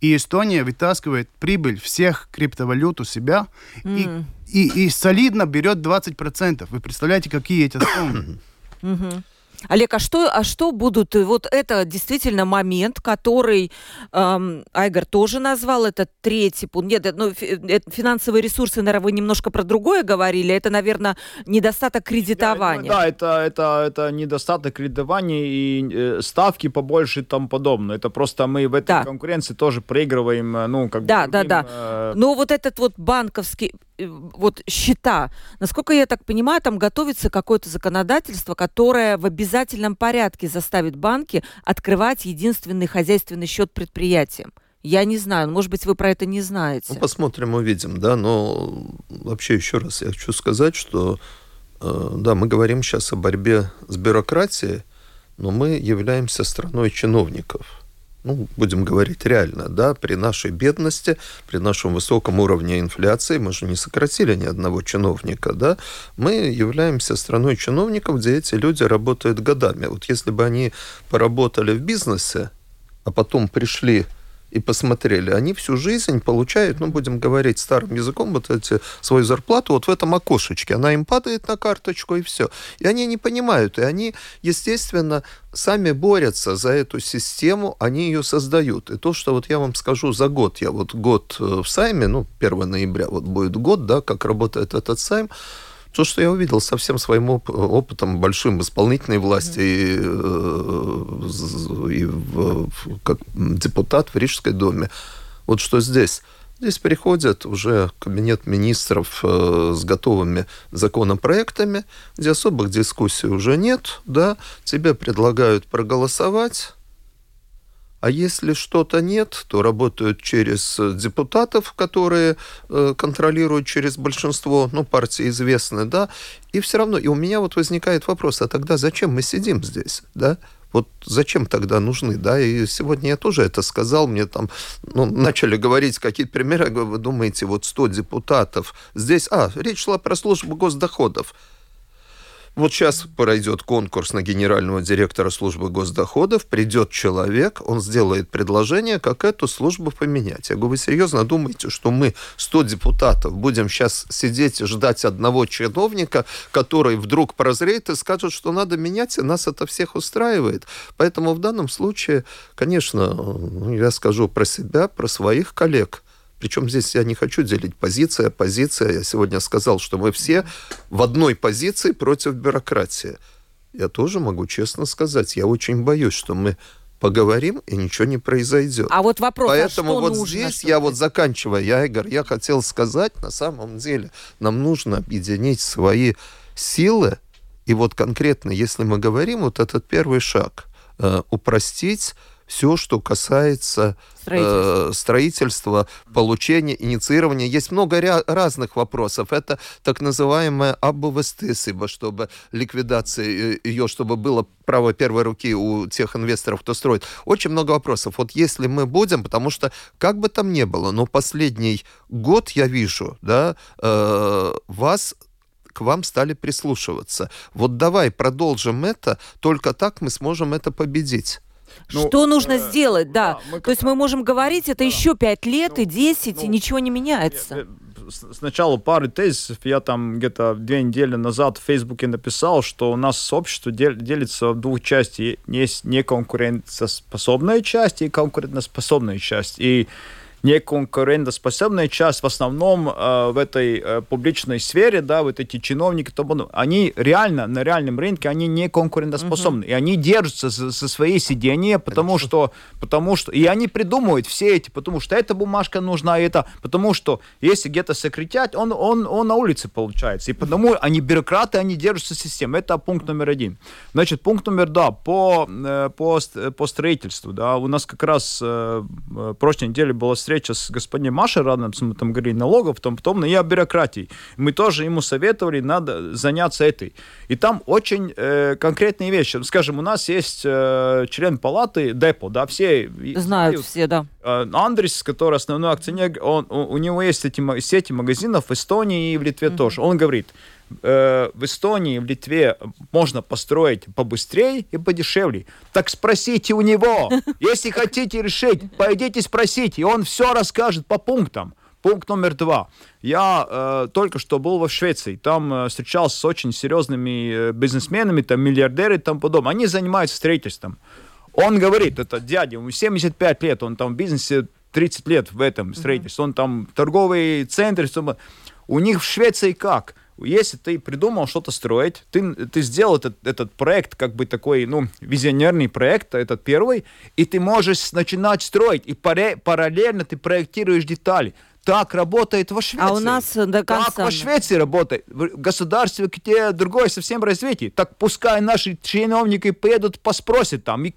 И Эстония вытаскивает прибыль всех криптовалют у себя и, и, и солидно берет 20%. Вы представляете, какие эти суммы? Мгм. Олег, а что, а что будут? э, Вот это действительно момент, который эм, Айгор тоже назвал, это третий пункт. Нет, ну, это финансовые ресурсы, наверное, вы немножко про другое говорили. Это, наверное, недостаток кредитования. Да, это, это, это недостаток кредитования и э, ставки побольше и тому подобное. Это просто мы в этой Да. конкуренции тоже проигрываем, э, ну, как бы Да, да, да. э, Но вот этот вот банковский, э, вот счета, насколько я так понимаю, там готовится какое-то законодательство, которое в обязательном порядке заставит банки открывать единственный хозяйственный счет предприятиям. Я не знаю, может быть, вы про это не знаете. Ну, посмотрим, увидим, да, но вообще еще раз я хочу сказать, что, э, да, мы говорим сейчас о борьбе с бюрократией, но мы являемся страной чиновников. Ну, будем говорить реально, да, при нашей бедности, при нашем высоком уровне инфляции, мы же не сократили ни одного чиновника, да, мы являемся страной чиновников, где эти люди работают годами. Вот если бы они поработали в бизнесе, а потом пришли и посмотрели, они всю жизнь получают, ну, будем говорить старым языком, вот эти, свою зарплату вот в этом окошечке. Она им падает на карточку, и все. И они не понимают, и они, естественно, сами борются за эту систему, они ее создают. И то, что вот я вам скажу за год, я вот год э, в Сайме, ну, 1 ноября вот будет год, да, как работает этот Сайм, то, что я увидел со всем своим оп- опытом большим исполнительной власти mm-hmm. и, и в, как депутат в Рижской думе, вот что здесь. Здесь приходят уже кабинет министров э, с готовыми законопроектами, где особых дискуссий уже нет, да, тебе предлагают проголосовать, а если что-то нет, то работают через э, депутатов, которые э, контролируют через большинство, ну, партии известны, да, и все равно, и у меня вот возникает вопрос, а тогда зачем мы сидим здесь, да? Вот зачем тогда нужны, да? И сегодня я тоже это сказал, мне там ну, начали говорить какие-то примеры, я говорю, вы думаете, вот 100 депутатов здесь, а, речь шла про службу госдоходов, вот сейчас пройдет конкурс на генерального директора службы госдоходов, придет человек, он сделает предложение, как эту службу поменять. Я говорю, вы серьезно думаете, что мы, 100 депутатов, будем сейчас сидеть и ждать одного чиновника, который вдруг прозреет и скажет, что надо менять, и нас это всех устраивает. Поэтому в данном случае, конечно, ну, я скажу про себя, про своих коллег – причем здесь я не хочу делить позиция, позиция. Я сегодня сказал, что мы все в одной позиции против бюрократии. Я тоже могу честно сказать, я очень боюсь, что мы поговорим, и ничего не произойдет. А вот вопрос, а Поэтому а вот нужно, здесь я вот заканчивая, я, Игорь, я хотел сказать, на самом деле, нам нужно объединить свои силы, и вот конкретно, если мы говорим, вот этот первый шаг, э, упростить все, что касается строительства, э, строительства получения, инициирования. Есть много ря- разных вопросов. Это так называемая аббовестысыба, чтобы ликвидация э, ее, чтобы было право первой руки у тех инвесторов, кто строит. Очень много вопросов. Вот если мы будем, потому что как бы там ни было, но последний год я вижу, да, э, вас к вам стали прислушиваться. Вот давай продолжим это, только так мы сможем это победить. Ну, что нужно э, сделать, да. да мы То есть мы можем говорить, это да. еще пять лет ну, и десять, ну, и ничего не меняется. Нет, сначала пары тезисов. Я там где-то две недели назад в Фейсбуке написал, что у нас общество делится в двух частей. Есть неконкурентоспособная часть и конкурентоспособная часть. И неконкурентоспособная часть в основном э, в этой э, публичной сфере, да, вот эти чиновники, то, они реально на реальном рынке, они не конкурентоспособны. Угу. И они держатся за, за свои сидения, потому что, потому что, и они придумывают все эти, потому что эта бумажка нужна, это, потому что если где-то сократять, он, он, он на улице получается. И потому они бюрократы, они держатся системы. Это пункт номер один. Значит, пункт номер два, по, э, по, по строительству, да, у нас как раз э, в прошлой неделе была встреча встреча с господином Машераном, мы там говорили налогов, том, потом, и о бюрократии. Мы тоже ему советовали, надо заняться этой. И там очень э, конкретные вещи. Скажем, у нас есть э, член палаты Депо, да, все... Знают все, да. Э, Андрес, который основной акционер, он, у, у него есть эти сети магазинов в Эстонии и в Литве mm-hmm. тоже. Он говорит, э, в Эстонии, в Литве можно построить побыстрее и подешевле. Так спросите у него. *laughs* Если хотите решить, пойдите спросите, и он все расскажет по пунктам. Пункт номер два. Я э, только что был в Швеции. Там э, встречался с очень серьезными э, бизнесменами, там миллиардеры и тому подобное. Они занимаются строительством. Он говорит, это дядя, ему 75 лет, он там в бизнесе 30 лет в этом строительстве. Он там торговый центр. У них в Швеции как? Если ты придумал что-то строить, ты, ты сделал этот, этот проект, как бы такой, ну, визионерный проект, этот первый, и ты можешь начинать строить, и параллельно ты проектируешь детали. Так работает во Швеции. А у нас до конца... Так во Швеции работает. В государстве, где другое совсем развитие. Так пускай наши чиновники поедут, поспросят там. И,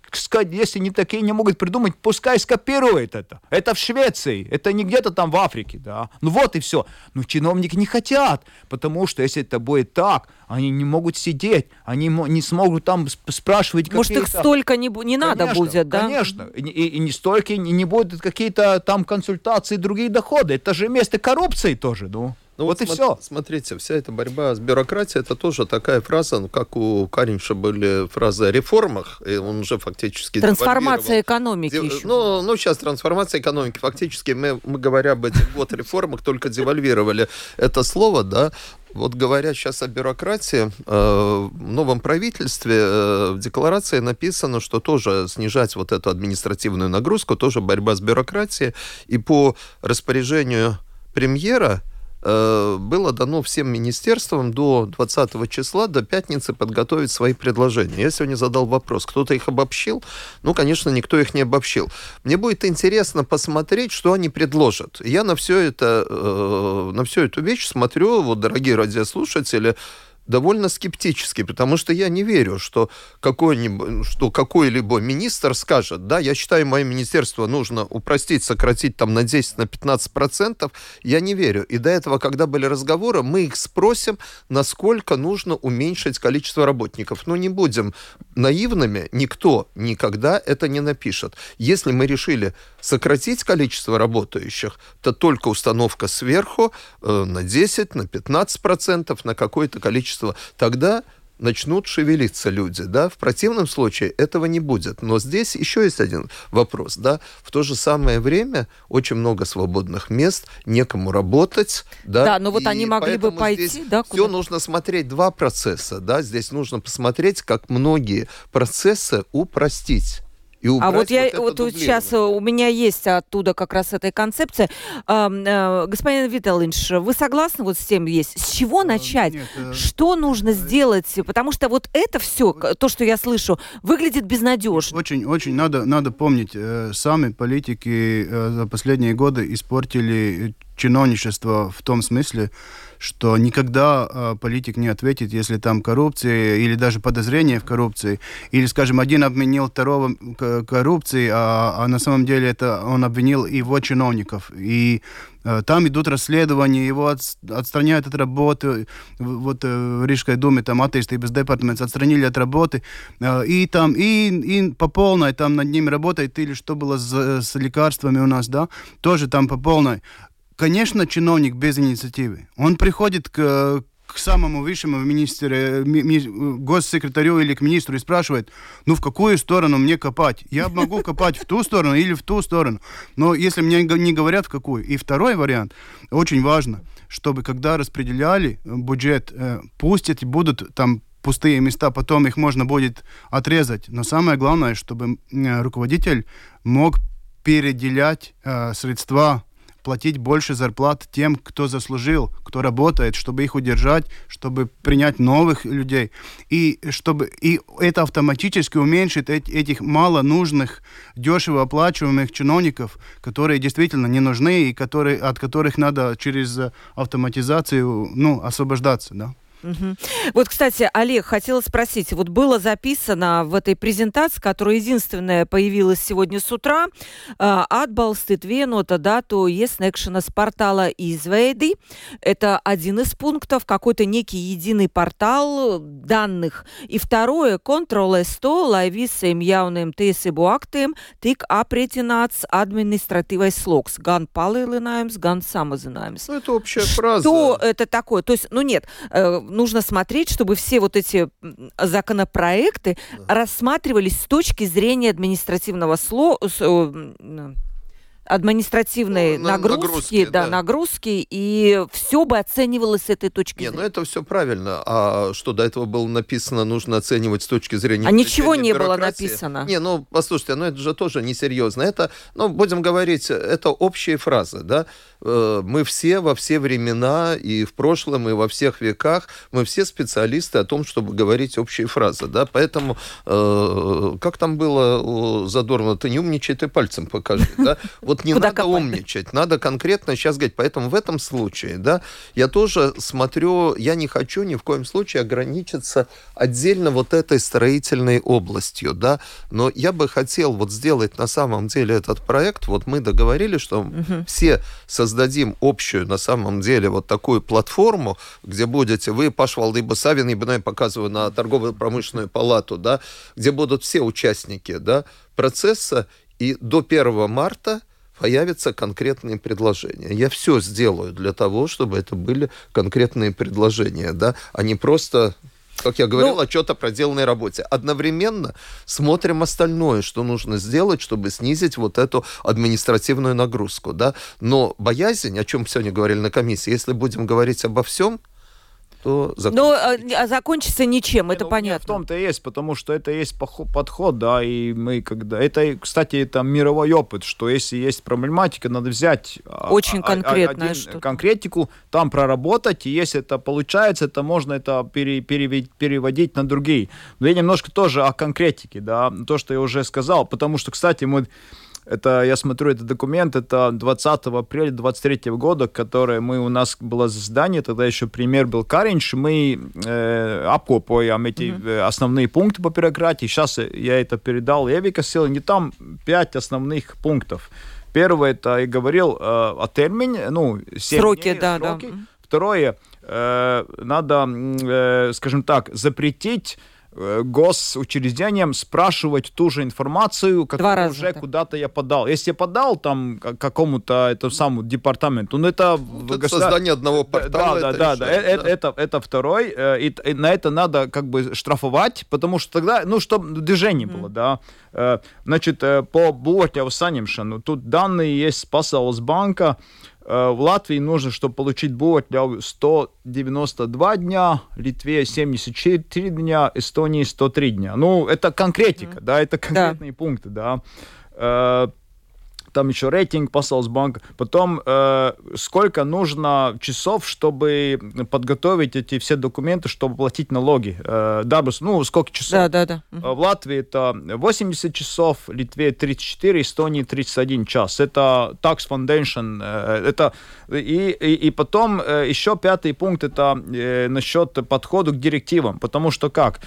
если не такие не могут придумать, пускай скопируют это. Это в Швеции. Это не где-то там в Африке. Да? Ну вот и все. Но чиновники не хотят. Потому что если это будет так, они не могут сидеть, они не смогут там спрашивать Может, их столько не, не надо будет, да? Конечно, и, и не столько, и не будут какие-то там консультации, другие доходы. Это же место коррупции тоже, ну. Ну, вот, вот и все. Смотрите, вся эта борьба с бюрократией, это тоже такая фраза, ну, как у Каринша были фразы о реформах, и он уже фактически... Трансформация экономики Дев... еще. Ну, ну, сейчас трансформация экономики. Фактически мы, мы говоря об этих вот реформах, только девальвировали это слово, да, вот говоря сейчас о бюрократии, э, в новом правительстве э, в декларации написано, что тоже снижать вот эту административную нагрузку, тоже борьба с бюрократией. И по распоряжению премьера было дано всем министерствам до 20 числа, до пятницы подготовить свои предложения. Я сегодня задал вопрос, кто-то их обобщил? Ну, конечно, никто их не обобщил. Мне будет интересно посмотреть, что они предложат. Я на все это, э, на всю эту вещь смотрю, вот, дорогие радиослушатели, довольно скептически, потому что я не верю, что, какой-нибудь, что какой-либо министр скажет, да, я считаю, мое министерство нужно упростить, сократить там на 10, на 15 процентов. Я не верю. И до этого, когда были разговоры, мы их спросим, насколько нужно уменьшить количество работников. Но не будем наивными, никто никогда это не напишет. Если мы решили сократить количество работающих, то только установка сверху э, на 10, на 15 процентов, на какое-то количество. Тогда начнут шевелиться люди, да, в противном случае этого не будет. Но здесь еще есть один вопрос, да, в то же самое время очень много свободных мест, некому работать, да. Да, но вот они могли бы пойти, да, куда? Все нужно смотреть два процесса, да, здесь нужно посмотреть, как многие процессы упростить и убрать а вот я вот, вот сейчас э, у меня есть оттуда как раз эта концепция. Э, господин Виталинш, вы согласны вот с тем есть? С чего начать? Нет, э, что нужно сделать? Потому что вот это все, то, что я слышу, выглядит безнадежно. Очень, очень надо, надо помнить, сами политики за последние годы испортили чиновничество в том смысле, что никогда э, политик не ответит, если там коррупция или даже подозрение в коррупции, или, скажем, один обвинил второго коррупции, а, а на самом деле это он обвинил его чиновников. И э, там идут расследования, его от, отстраняют от работы. Вот э, в Рижской думе там без департамента отстранили от работы. Э, и там, и, и по полной там над ними работает, или что было с, с лекарствами у нас, да, тоже там по полной конечно, чиновник без инициативы. Он приходит к, к самому высшему министре, ми, госсекретарю или к министру и спрашивает, ну в какую сторону мне копать? Я могу копать в ту сторону или в ту сторону. Но если мне не говорят в какую. И второй вариант, очень важно, чтобы когда распределяли бюджет, э, пусть эти будут там пустые места, потом их можно будет отрезать. Но самое главное, чтобы руководитель мог переделять э, средства платить больше зарплат тем, кто заслужил, кто работает, чтобы их удержать, чтобы принять новых людей. И, чтобы, и это автоматически уменьшит эти, этих мало нужных, дешево оплачиваемых чиновников, которые действительно не нужны и которые, от которых надо через автоматизацию ну, освобождаться. Да? Угу. Вот, кстати, Олег, хотела спросить, вот было записано в этой презентации, которая единственная появилась сегодня с утра, atbalstīt vienotu дату iesniegšanas портала izveidi. Это один из пунктов, какой-то некий единый портал данных. И второе, контролē to, lai visiem jauniem tiesību aktiem tik aprēķināts administratīvais sloks. Gan palielinājums, gan samazinājums. Ну, это общая фраза. Что это такое? То есть, ну нет, э, нужно смотреть, чтобы все вот эти законопроекты да. рассматривались с точки зрения административного слова административной ну, нагрузки, нагрузки, да, да, нагрузки, и все бы оценивалось с этой точки не, зрения. ну это все правильно. А что до этого было написано, нужно оценивать с точки зрения... А ничего не было написано. Не, ну, послушайте, ну это же тоже несерьезно. Это, ну, будем говорить, это общие фразы, да. Э, мы все во все времена и в прошлом, и во всех веках, мы все специалисты о том, чтобы говорить общие фразы, да. Поэтому, э, как там было у Задорнова, ты не умничай, ты пальцем покажи, *laughs* да. Вот не надо копать? умничать, надо конкретно сейчас говорить. Поэтому в этом случае, да, я тоже смотрю, я не хочу ни в коем случае ограничиться отдельно вот этой строительной областью, да, но я бы хотел вот сделать на самом деле этот проект, вот мы договорились, что угу. все создадим общую на самом деле вот такую платформу, где будете вы, Пашвал, либо Савин, я показываю на торгово-промышленную палату, да, где будут все участники, да, процесса, и до 1 марта появятся конкретные предложения. Я все сделаю для того, чтобы это были конкретные предложения, да, а не просто как я говорил, ну, отчет о проделанной работе. Одновременно смотрим остальное, что нужно сделать, чтобы снизить вот эту административную нагрузку. Да? Но боязнь, о чем сегодня говорили на комиссии, если будем говорить обо всем, то Но а, а закончится ничем, это, это понятно. В том-то и есть, потому что это есть подход, да, и мы когда... Это, кстати, это мировой опыт, что если есть проблематика, надо взять... А, Очень конкретно конкретику, там проработать, и если это получается, то можно это пере, переводить, переводить на другие. Но я немножко тоже о конкретике, да, то, что я уже сказал, потому что, кстати, мы это, я смотрю, этот документ, это 20 апреля 23 года, который мы, у нас было заседание, тогда еще премьер был Каринч, мы э, обкопываем эти mm-hmm. основные пункты по бюрократии. Сейчас я это передал Эвика Силани, там пять основных пунктов. Первое, это я говорил э, о термине, ну, 7 сроки, дней, да, сроки. да. Второе, э, надо, э, скажем так, запретить госучреждениям спрашивать ту же информацию, которую уже куда-то я подал. Если я подал там какому-то этому самому департаменту, ну это... Ну, это создание одного портала. Да, да, да, да. Это, это, это второй. Э, и, и на это надо как бы штрафовать, потому что тогда, ну, чтобы движение mm. было, да. Э, значит, по Ботьявсанемшину, тут данные есть с Пасаус банка, Э, в Латвии нужно, чтобы получить бухгалтерию 192 дня, Литве 74 дня, Эстонии 103 дня. Ну, это конкретика, mm-hmm. да, это конкретные да. пункты, да. Э, там еще рейтинг Пасалсбанк, потом э, сколько нужно часов, чтобы подготовить эти все документы, чтобы платить налоги. Э, Дабрус, ну, сколько часов? Да, да, да. Угу. В Латвии это 80 часов, в Литве 34, Эстонии 31 час. Это Tax Foundation, э, это и, и, и потом э, еще пятый пункт, это э, насчет подхода к директивам, потому что как?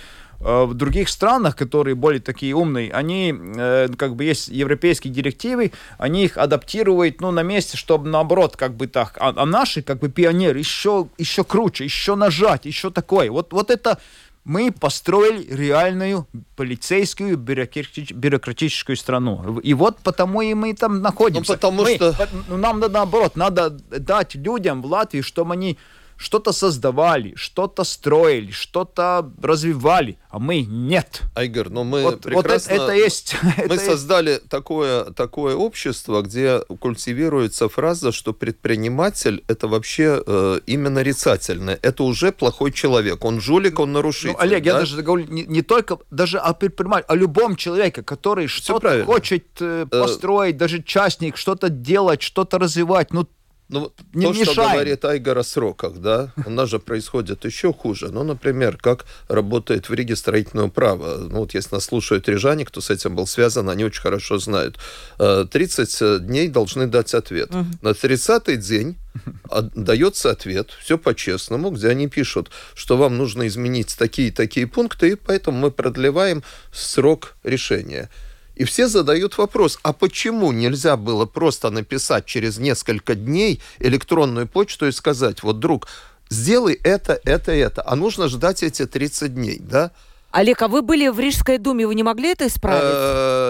Э, в других странах, которые более такие умные, они, э, как бы, есть европейские директивы, они их адаптируют, ну, на месте, чтобы наоборот, как бы так. А, а наши, как бы, пионеры еще, еще круче, еще нажать, еще такое. Вот, вот это мы построили реальную полицейскую бюрократическую страну. И вот потому и мы там находимся. Ну, потому мы, что... Ну, нам надо наоборот, надо дать людям в Латвии, чтобы они что-то создавали, что-то строили, что-то развивали, а мы нет. Айгер, но мы вот, прекрасно... Вот это, это есть... *laughs* Мы это создали есть. Такое, такое общество, где культивируется фраза, что предприниматель это вообще э, именно нарицательное. Это уже плохой человек. Он жулик, он нарушитель. Ну, Олег, да? я даже говорю не, не только даже о предпринимателе, о любом человеке, который что-то хочет э, э, построить, э... даже частник, что-то делать, что-то развивать. Ну, ну, не то, мешаем. что говорит Айгор о сроках, да, у нас же происходит еще хуже. Ну, например, как работает в Риге строительное право. Ну, вот если нас слушают рижане, кто с этим был связан, они очень хорошо знают. 30 э, дней должны дать ответ. Угу. На 30-й день дается ответ, все по-честному, где они пишут, что вам нужно изменить такие-такие пункты, и поэтому мы продлеваем срок решения. И все задают вопрос, а почему нельзя было просто написать через несколько дней электронную почту и сказать, вот, друг, сделай это, это, это, а нужно ждать эти 30 дней, да? Олег, а вы были в Рижской думе, вы не могли это исправить?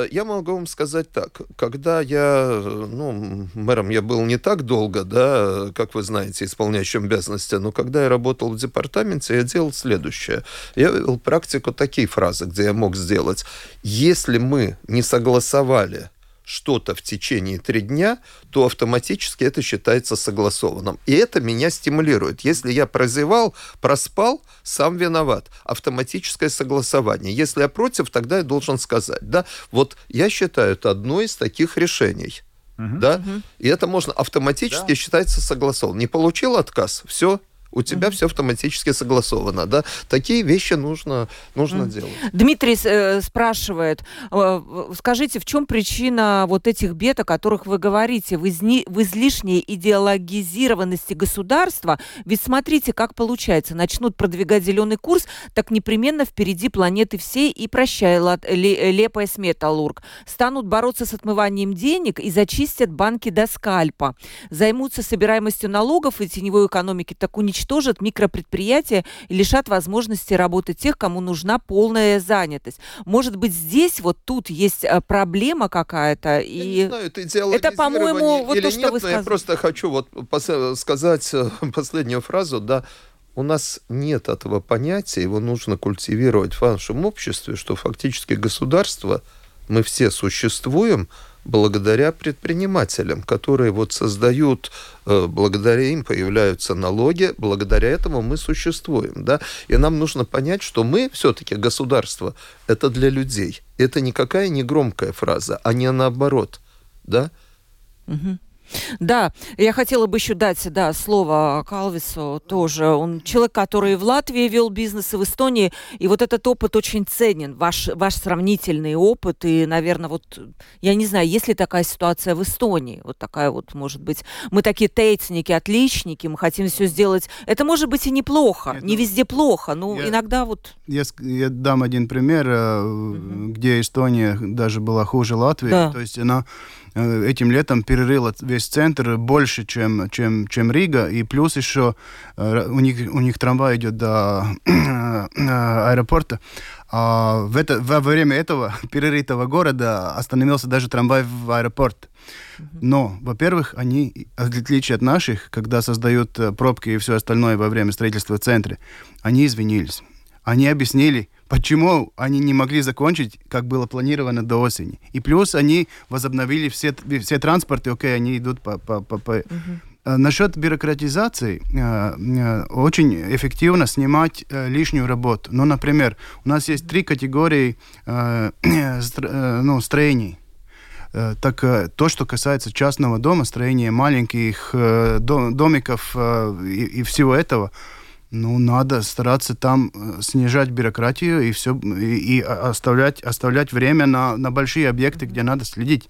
Э, я могу вам сказать так. Когда я, ну, мэром я был не так долго, да, как вы знаете, исполняющим обязанности, но когда я работал в департаменте, я делал следующее. Я вел практику такие фразы, где я мог сделать. Если мы не согласовали что-то в течение три дня, то автоматически это считается согласованным. И это меня стимулирует. Если я прозевал, проспал, сам виноват. Автоматическое согласование. Если я против, тогда я должен сказать. Да? Вот я считаю, это одно из таких решений. Угу. Да? Угу. И это можно автоматически да. считается согласованным. Не получил отказ, все, у тебя mm-hmm. все автоматически согласовано, да. Такие вещи нужно, нужно mm-hmm. делать. Дмитрий э, спрашивает, э, скажите, в чем причина вот этих бед, о которых вы говорите, в, изни, в излишней идеологизированности государства? Ведь смотрите, как получается, начнут продвигать зеленый курс, так непременно впереди планеты всей и прощай, лат, ле, лепая с металлург. Станут бороться с отмыванием денег и зачистят банки до скальпа. Займутся собираемостью налогов и теневой экономики, так уничтожат уничтожат микропредприятия и лишат возможности работать тех, кому нужна полная занятость. Может быть, здесь вот тут есть э, проблема какая-то? И... Я не знаю, это, это по-моему, вот то, что нет, вы сказали. Я просто хочу вот сказать э, *laughs* последнюю фразу, да, у нас нет этого понятия, его нужно культивировать в нашем обществе, что фактически государство, мы все существуем благодаря предпринимателям, которые вот создают, э, благодаря им появляются налоги, благодаря этому мы существуем, да, и нам нужно понять, что мы все-таки государство, это для людей, это никакая не громкая фраза, а не наоборот, да. Угу. Да, я хотела бы еще дать да, слово Калвису тоже. Он человек, который в Латвии вел бизнес и в Эстонии, и вот этот опыт очень ценен, ваш, ваш сравнительный опыт, и, наверное, вот, я не знаю, есть ли такая ситуация в Эстонии, вот такая вот, может быть, мы такие тейцники, отличники, мы хотим все сделать, это может быть и неплохо, Нет, не ну, везде плохо, но я, иногда вот... Я, я дам один пример, угу. где Эстония даже была хуже Латвии, да. то есть она этим летом перерыла весь центр больше, чем, чем, чем Рига, и плюс еще э, у них, у них трамвай идет до э, аэропорта, а в это, во время этого *laughs* перерытого города остановился даже трамвай в аэропорт. Но, во-первых, они, в отличие от наших, когда создают пробки и все остальное во время строительства в центре, они извинились. Они объяснили, почему они не могли закончить, как было планировано до осени. И плюс они возобновили все, все транспорты, окей, они идут по... по, по, по. Uh-huh. Насчет бюрократизации, э, э, очень эффективно снимать лишнюю работу. Ну, например, у нас есть три категории *clears throat* ну, строений. Так то, что касается частного дома, строения маленьких домиков и, и всего этого, ну, надо стараться там э, снижать бюрократию и все и, и оставлять, оставлять время на, на большие объекты, где надо следить.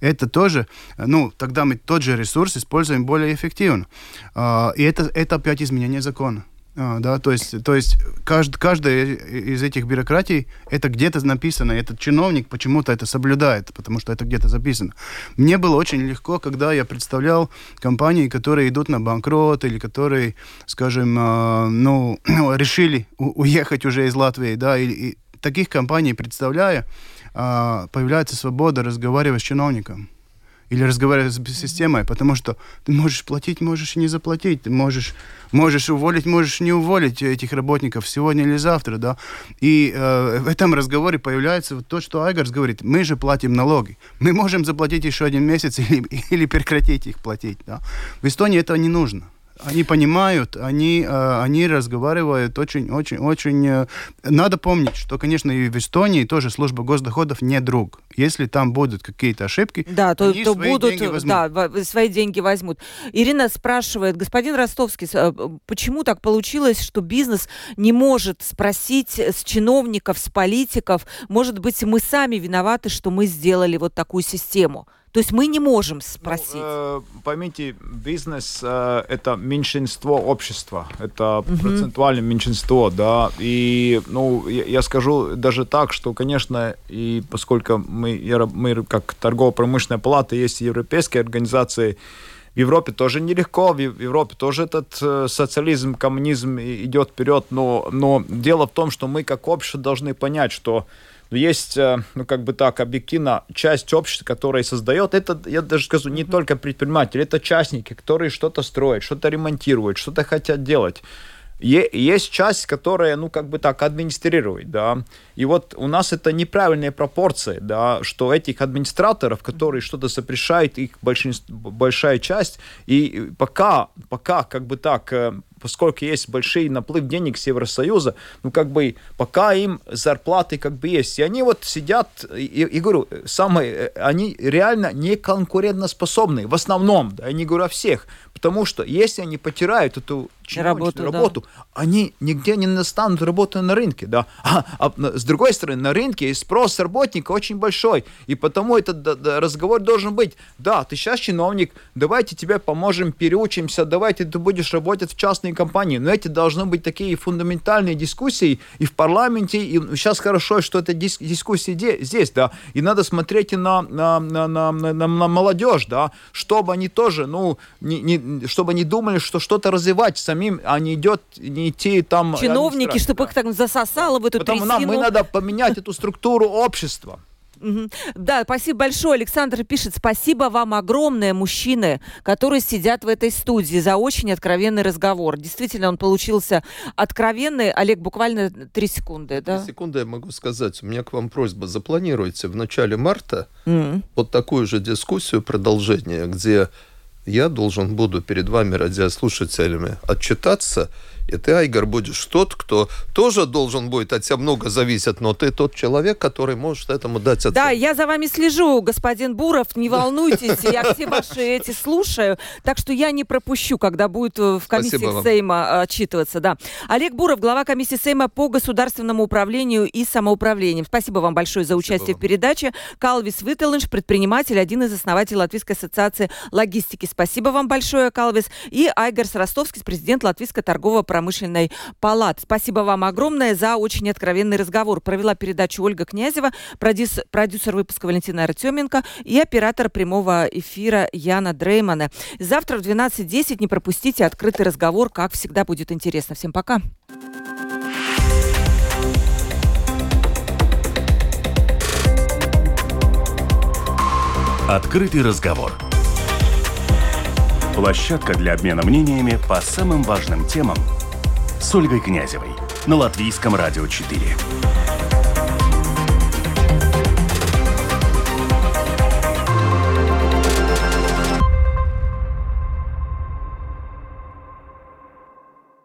Это тоже, ну, тогда мы тот же ресурс используем более эффективно. А, и это, это опять изменение закона. А, да, то есть, то есть кажд, каждая из этих бюрократий это где-то написано, этот чиновник почему-то это соблюдает, потому что это где-то записано. Мне было очень легко, когда я представлял компании, которые идут на банкрот или которые, скажем, э, ну, *clears throat* решили уехать уже из Латвии, да, и, и таких компаний представляя, э, появляется свобода разговаривать с чиновником или разговаривать с системой, потому что ты можешь платить, можешь и не заплатить, ты можешь, можешь уволить, можешь не уволить этих работников сегодня или завтра, да. И э, в этом разговоре появляется вот то, что Айгарс говорит, мы же платим налоги, мы можем заплатить еще один месяц *laughs* или, или прекратить их платить, да. В Эстонии это не нужно. Они понимают, они, э, они разговаривают очень-очень-очень... Э, надо помнить, что, конечно, и в Эстонии тоже служба госдоходов не друг. Если там будут какие-то ошибки, да, то, то будут, да, свои деньги возьмут. Ирина спрашивает, господин Ростовский, э, почему так получилось, что бизнес не может спросить с чиновников, с политиков, может быть, мы сами виноваты, что мы сделали вот такую систему? То есть мы не можем спросить. Ну, э, поймите, бизнес э, это меньшинство общества, это угу. процентуальное меньшинство, да. И ну я, я скажу даже так, что, конечно, и поскольку мы, мы как торгово-промышленная палата есть европейские организации, в Европе тоже нелегко, в Европе тоже этот э, социализм, коммунизм идет вперед, но, но дело в том, что мы как общество должны понять, что есть, э, ну, как бы так, объективно, часть общества, которая создает, это, я даже скажу, не только предприниматели, это частники, которые что-то строят, что-то ремонтируют, что-то хотят делать. Есть часть, которая, ну, как бы так, администрирует, да. И вот у нас это неправильные пропорции, да, что этих администраторов, которые что-то запрещают, их большинство, большая часть, и пока, пока, как бы так, э, поскольку есть большой наплыв денег с Евросоюза, ну, как бы, пока им зарплаты как бы есть. И они вот сидят, и, и говорю, самые, э, они реально не конкурентоспособны, в основном, да, я не говорю о всех, потому что если они потеряют эту работу, работу да. они нигде не настанут работу на рынке, да. *laughs* А, а с другой стороны, на рынке спрос работника очень большой, и потому этот да, да, разговор должен быть, да, ты сейчас чиновник, давайте тебе поможем, переучимся, давайте ты будешь работать в частной избирательной кампании. Но эти должны быть такие фундаментальные дискуссии и в парламенте, и сейчас хорошо, что это дис дискуссии здесь, да, и надо смотреть и на, на, на, на, на, на молодежь, да, чтобы они тоже, ну, не, не, чтобы они думали, что что-то развивать самим, а не идет, не идти там... Чиновники, чтобы их так засосало в эту Потому трясину. нам мы надо поменять эту структуру общества. Да, спасибо большое. Александр пишет, спасибо вам огромное, мужчины, которые сидят в этой студии, за очень откровенный разговор. Действительно, он получился откровенный. Олег, буквально три секунды, да? Три секунды я могу сказать. У меня к вам просьба. Запланируйте в начале марта mm. вот такую же дискуссию, продолжение, где я должен буду перед вами, радиослушателями, отчитаться и ты, Айгар, будешь тот, кто тоже должен будет от тебя много зависеть, но ты тот человек, который может этому дать оценку. Да, я за вами слежу, господин Буров, не *laughs* волнуйтесь, я все ваши эти слушаю, так что я не пропущу, когда будет э, в комиссии Сейма э, отчитываться. Да. Олег Буров, глава комиссии Сейма по государственному управлению и самоуправлению. Спасибо вам большое за участие Спасибо в передаче. Калвис Виттелынш, предприниматель, один из основателей Латвийской ассоциации логистики. Спасибо вам большое, Калвис. И Айгарс Ростовский, президент Латвийской торгового промышленной палаты. Спасибо вам огромное за очень откровенный разговор. Провела передачу Ольга Князева, продюсер, продюсер выпуска Валентина Артеменко и оператор прямого эфира Яна Дреймана. Завтра в 12.10 не пропустите открытый разговор. Как всегда, будет интересно. Всем пока. Открытый разговор. Площадка для обмена мнениями по самым важным темам – с Ольгой Князевой на Латвийском радио 4.